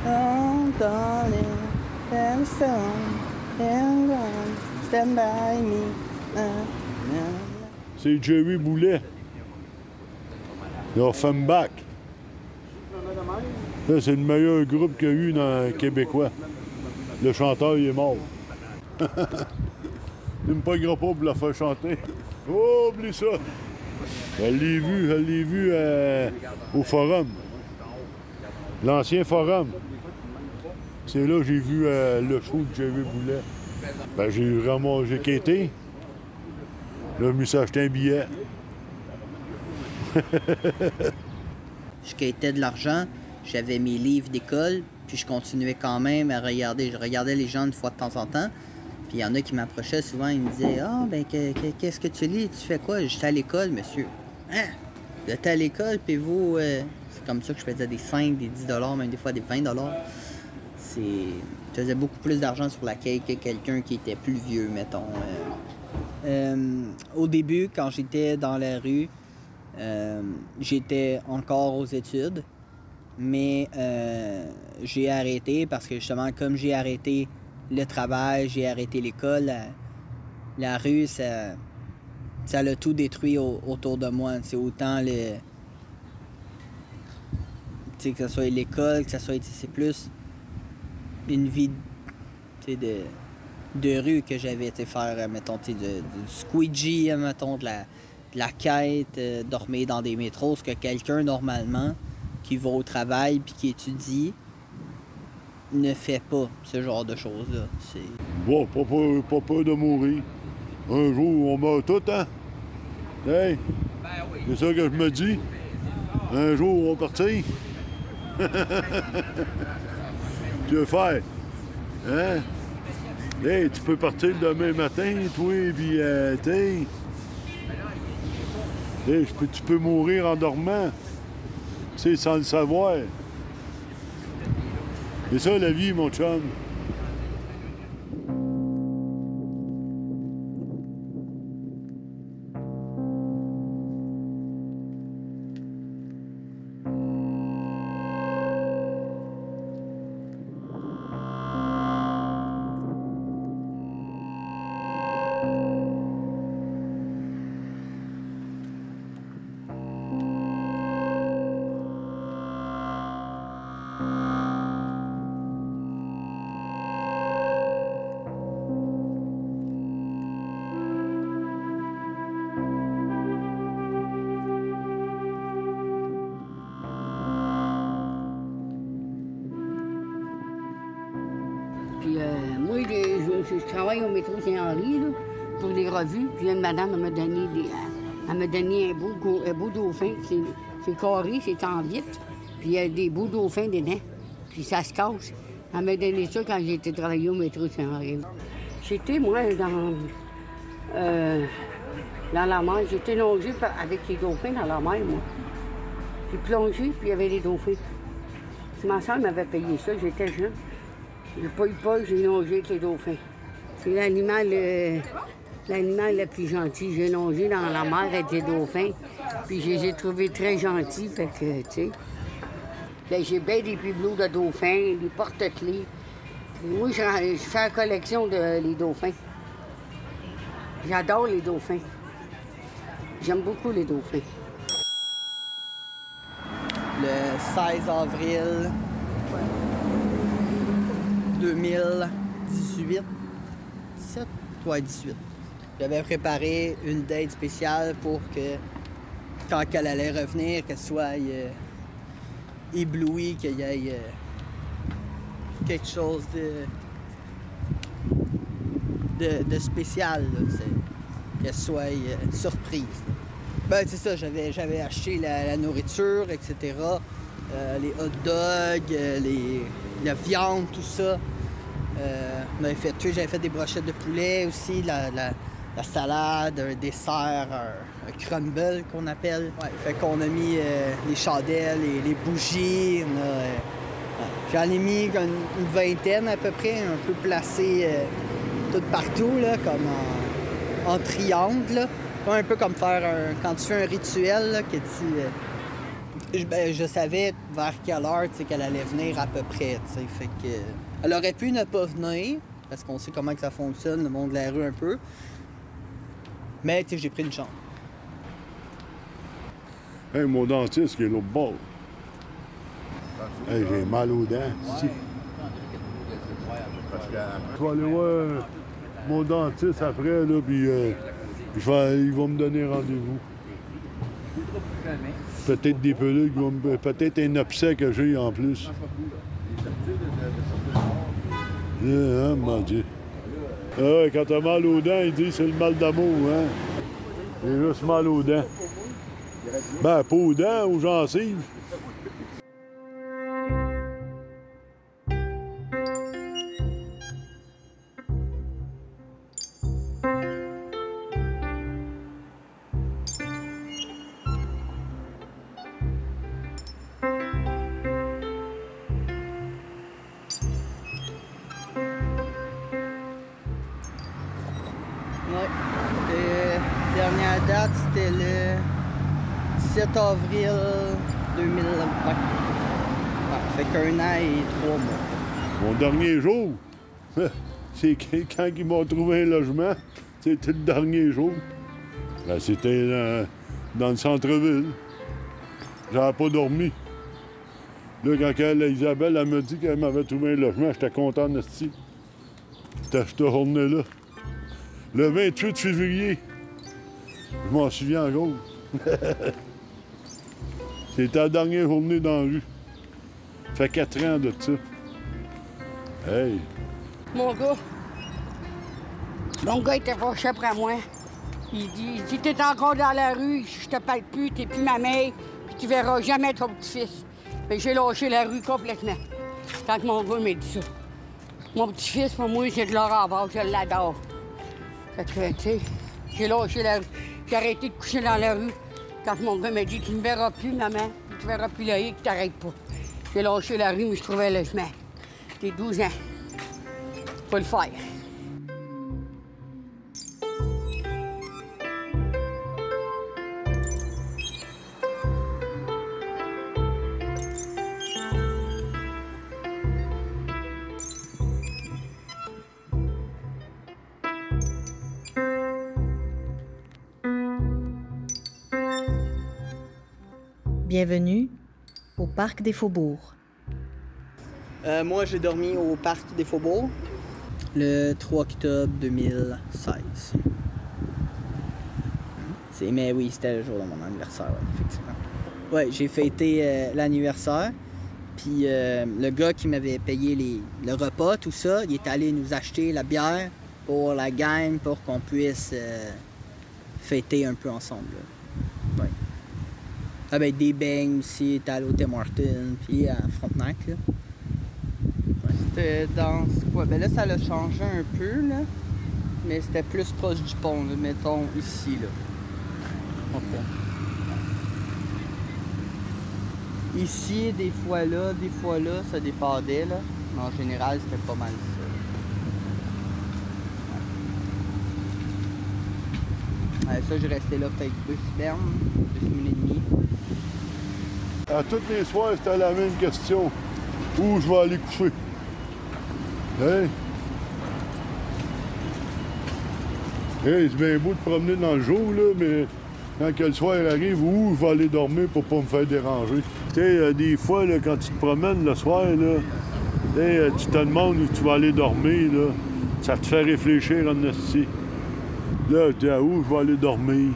Oh, darling, stand by me. C'est Jerry Boulet. Le Offenbach. Ça, c'est le meilleur groupe qu'il y a eu dans le Québécois. Le chanteur, il est mort. il me payera pas pour la faire chanter. Oh, oublie ça. Elle l'ai vu, elle l'ai vu euh, au forum. L'ancien forum. C'est là que j'ai vu euh, le show de Jerry Boulet. Ben, j'ai vraiment, j'ai quitté. Là, je me un billet. Je quittais de l'argent, j'avais mes livres d'école, puis je continuais quand même à regarder. Je regardais les gens une fois de temps en temps. Puis il y en a qui m'approchaient souvent, ils me disaient Ah, ben, que- que- qu'est-ce que tu lis? Tu fais quoi J'étais à l'école, monsieur. Hein? Vous êtes à l'école, puis vous. euh, C'est comme ça que je faisais des 5, des 10 même des fois des 20 C'est. Je faisais beaucoup plus d'argent sur la quai que quelqu'un qui était plus vieux, mettons. euh. Euh, au début, quand j'étais dans la rue, j'étais encore aux études, mais euh, j'ai arrêté parce que justement, comme j'ai arrêté le travail, j'ai arrêté l'école, la, rue, ça, ça l'a tout détruit au- autour de moi. C'est autant le. Que ce soit l'école, que ce soit. C'est plus une vie de, de rue que j'avais, sais, faire, euh, mettons, de- du squeegee, euh, mettons, de la, la quête, euh, dormir dans des métros, ce que quelqu'un, normalement, qui va au travail puis qui étudie, ne fait pas ce genre de choses-là. Bon, pas peur, de mourir. Un jour, on meurt tout, hein? Hey! C'est ça que je me dis. Un jour, on va partir. tu veux faire? Hein? Hey, tu peux partir demain matin, toi, puis, euh. Peux- tu peux mourir en dormant. Tu sais, sans le savoir. C'est ça la vie, mon chum. Au métro Saint-Henri, pour des revues. Puis une madame, elle m'a donné, des, elle- elle m'a donné un, beau, un beau dauphin. C'est, carré, c'est en vitre. Puis il y a des beaux dauphins dedans. Puis ça se casse. Elle m'a donné ça quand j'ai été travailler au métro Saint-Henri. J'étais, moi, dans, euh, dans la mer. J'étais longée avec les dauphins dans la mer, moi. J'ai plongé, puis il y avait des dauphins. C'est ma soeur m'avait payé ça, j'étais jeune. Le poil-poil, j'ai nagé avec les dauphins. C'est l'animal, euh, l'animal le plus gentil. J'ai nagé dans la mer avec les dauphins. Puis je les ai trouvés très gentils, fait que, tu sais. Là, j'ai bien des bibelots de dauphins, des porte-clés. Moi, je, je fais la collection de les dauphins. J'adore les dauphins. J'aime beaucoup les dauphins. Le 16 avril 2018. 17? Ouais, 18. J'avais préparé une date spéciale pour que quand elle allait revenir, qu'elle soit euh, éblouie, qu'il y ait euh, quelque chose de, de, spécial, qu'elle soit euh, surprise. Ben, c'est ça, j'avais, j'avais acheté la, nourriture, etc. les hot dogs, la viande, tout ça. Euh, on avait fait, tu sais, j'avais fait des brochettes de poulet aussi, la, la- la salade, un dessert, un, un crumble qu'on appelle. Ouais, fait qu'on a mis euh, les chandelles, les, les bougies. euh. J'en ai mis une, une vingtaine à peu près, un peu placées toutes partout, là, comme en, en triangle. là. Un peu comme faire un, quand tu fais un rituel, là, que tu. je, ben, je savais vers quelle heure qu'elle allait venir à peu près. Fait que, elle aurait pu ne pas venir, parce qu'on sait comment que ça fonctionne, le monde de la rue un peu. Mais tu sais, j'ai pris une chance. Hey, mon dentiste qui est l'autre bord. Hey, j'ai mal aux dents. ici. Je vais aller voir mon dentiste après, là, puis euh, je vais- il va me donner rendez-vous. Peut-être des pelules, peut-être un obsèque que j'ai en plus. Hein, Dieu. Ah quand t'as mal aux dents, il dit c'est le mal d'amour, hein? J'ai juste mal aux dents. Ben, pas aux dents, aux gencives. Avril 2020. Ouais, fait qu'un an et trois mois. Mon dernier jour, c'est quand ils m'ont trouvé un logement, c'était le dernier jour. Ben, c'était dans, le centre-ville. J'avais pas dormi. Là, quand elle, Isabelle elle m'a dit qu'elle m'avait trouvé un logement, j'étais content de C'était cette journée-là. Le 28 février. Je m'en souviens encore. C'était la dernière journée dans la rue. Ça fait quatre ans de ça. Hey! Mon gars, mon gars était fâché après moi. Il dit, si t'es encore dans la rue, je te parle plus, t'es plus ma mère, puis tu verras jamais ton petit-fils. Que j'ai lâché la rue complètement. Quand mon gars m'a dit ça. Mon petit-fils, pour moi, c'est de l'or en bas, je l'adore. J'ai lâché la rue. J'ai arrêté de coucher dans la rue. Quand mon gars m'a dit, tu ne verras plus, maman, tu verras plus Loïc, t'arrêtes pas. J'ai lâché la rue, mais je trouvais le chemin. J'ai 12 ans. Faut le faire. Bienvenue au Parc des Faubourgs. Euh, moi, j'ai dormi au Parc des Faubourgs le 3 octobre 2016. C'est, mais oui, c'était le jour de mon anniversaire, ouais, effectivement. Ouais, j'ai fêté euh, l'anniversaire. Puis euh, le gars qui m'avait payé les, le repas, tout ça, il est allé nous acheter la bière pour la gang pour qu'on puisse fêter un peu ensemble. Ouais. Avec des beignes aussi, allé au Tim Hortons, puis à Frontenac. Là. Ouais, C'était dans quoi? Ben là, ça l'a changé un peu, là. Mais c'était plus proche du pont, là, mettons ici, là. Ok. Ici, des fois là, des fois là, ça dépendait, là. Mais en général, c'était pas mal ça. Je restais là peut-être deux semaines, deux semaines et demie. À tous les soirs, c'était la même question. Où je vais aller coucher? Hein? Hey, c'est bien beau de promener dans le jour, là, mais quand le soir arrive, où je vais aller dormir pour pas me faire déranger? Tu sais, euh, des fois, quand tu te promènes le soir, là, euh, tu te demandes où tu vas aller dormir, là. Ça te fait réfléchir en esti. Là, je vais aller dormir?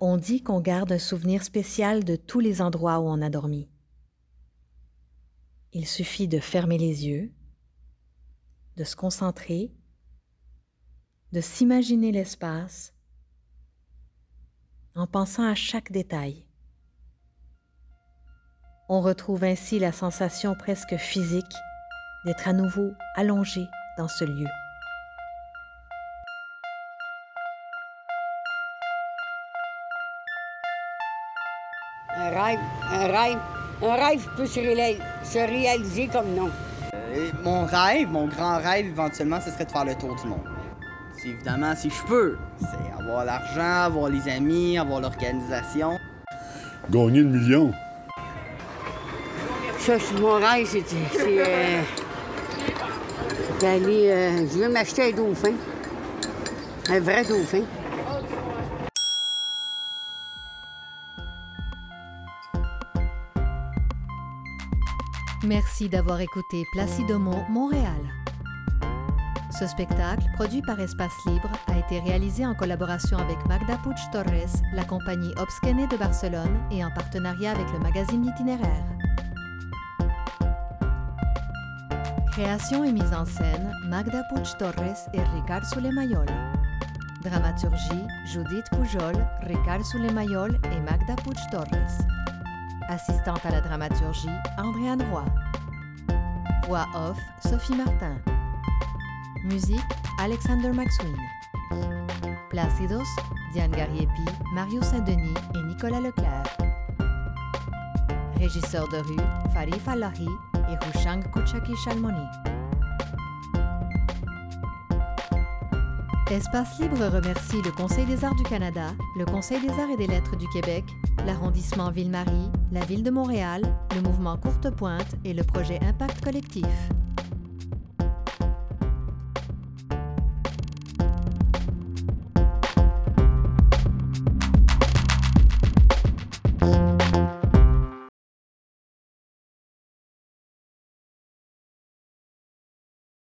On dit qu'on garde un souvenir spécial de tous les endroits où on a dormi. Il suffit de fermer les yeux, de se concentrer, de s'imaginer l'espace en pensant à chaque détail. On retrouve ainsi la sensation presque physique d'être à nouveau allongé dans ce lieu. Un rêve, un rêve, un rêve peut se, réla- se réaliser comme non. Euh, mon rêve, mon grand rêve éventuellement, ce serait de faire le tour du monde. C'est évidemment si je peux. C'est avoir l'argent, avoir les amis, avoir l'organisation. Gagner le million. Mon rêve, c'est euh, d'aller. euh, je veux m'acheter un dauphin. Un vrai dauphin. Merci d'avoir écouté Placidomo Montréal. Ce spectacle, produit par Espace Libre, a été réalisé en collaboration avec Magda Puig Torres, la compagnie Obsquene de Barcelone et en partenariat avec le magazine L'Itinéraire. Création et mise en scène Magda Puig Torres et Ricard Sulemayol. Dramaturgie Judith Pujol, Ricard Sulemayol et Magda Puig Torres. Assistante à la dramaturgie, Andréane Roy. Voix off, Sophie Martin. Musique, Alexander McSween. Placidos, Diane Gariepi, Mario Saint-Denis et Nicolas Leclerc. Régisseur de rue, Farif Allahi Rushang Kuchaki Shalmoni. Espace Libre remercie le Conseil des arts du Canada, le Conseil des arts et des lettres du Québec, l'arrondissement Ville-Marie, la Ville de Montréal, le mouvement Courte Pointe et le projet Impact Collectif.